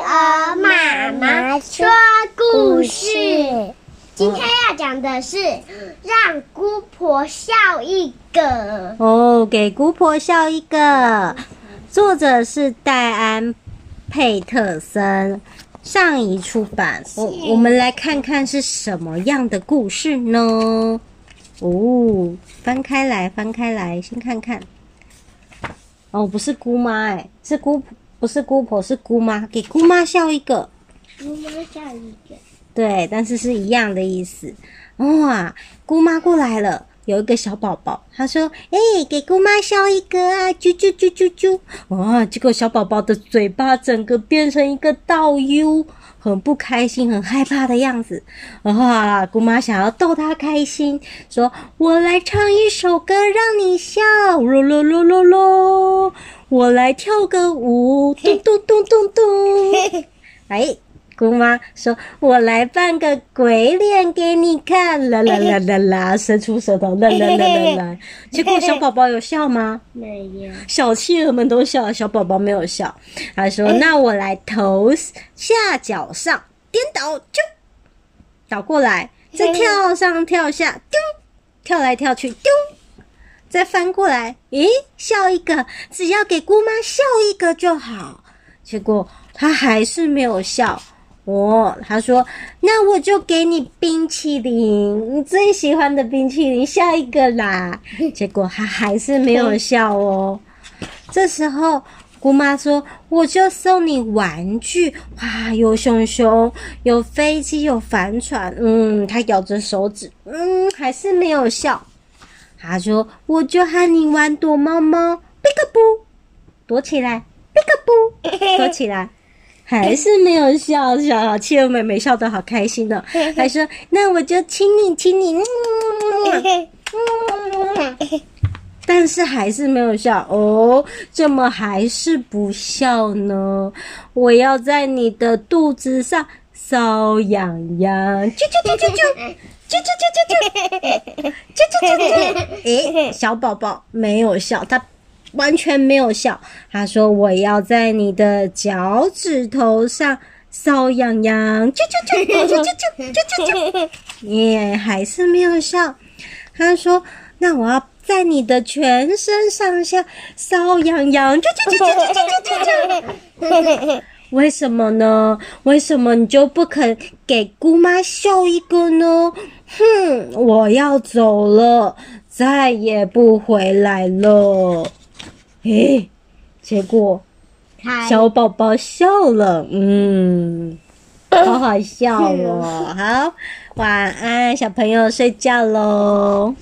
儿妈妈说故事。今天要讲的是让姑婆笑一个哦，给姑婆笑一个。作者是戴安·佩特森，上一出版。我我们来看看是什么样的故事呢？哦，翻开来，翻开来，先看看。哦，不是姑妈，哎，是姑，不是姑婆，是姑妈。给姑妈笑一个。姑妈笑一个。对，但是是一样的意思。哇，姑妈过来了，有一个小宝宝，他说：“哎、欸，给姑妈笑一个啊！”啾啾啾啾啾。哇，结果小宝宝的嘴巴整个变成一个倒 U，很不开心、很害怕的样子。哇，姑妈想要逗他开心，说：“我来唱一首歌让你笑，咯咯咯咯咯，我来跳个舞，咚咚咚咚咚。” 哎。姑妈说：“我来扮个鬼脸给你看，啦啦啦啦啦，伸出舌头，啦啦啦啦啦。”结果小宝宝有笑吗？没有。小企鹅们都笑，小宝宝没有笑。他说：“那我来头下脚上颠倒，就倒过来，再跳上跳下，丢，跳来跳去，丢，再翻过来，咦，笑一个，只要给姑妈笑一个就好。”结果他还是没有笑。哦，他说：“那我就给你冰淇淋，你最喜欢的冰淇淋，笑一个啦。”结果他还是没有笑哦。这时候姑妈说：“我就送你玩具，哇，有熊熊，有飞机，有帆船。”嗯，他咬着手指，嗯，还是没有笑。他说：“我就和你玩躲猫猫，比个布，躲起来，比个布，躲起来。”还是没有笑，小企鹅妹妹笑得好开心呢。还说：“那我就亲你，亲你。嗯”嗯，但是还是没有笑哦。怎么还是不笑呢？我要在你的肚子上搔痒痒，啾啾啾啾啾，啾啾啾啾啾，啾啾啾啾。诶，小宝宝没有笑，他。完全没有笑，他说：“我要在你的脚趾头上搔痒痒，啾啾啾啾啾啾啾啾，耶，还是没有笑。”他说：“那我要在你的全身上下搔痒痒，啾啾啾啾啾啾啾啾，为什么呢？为什么你就不肯给姑妈笑一个呢？哼，我要走了，再也不回来了。”诶，结果小宝宝笑了，嗯，好好笑哦。好，晚安，小朋友睡觉喽。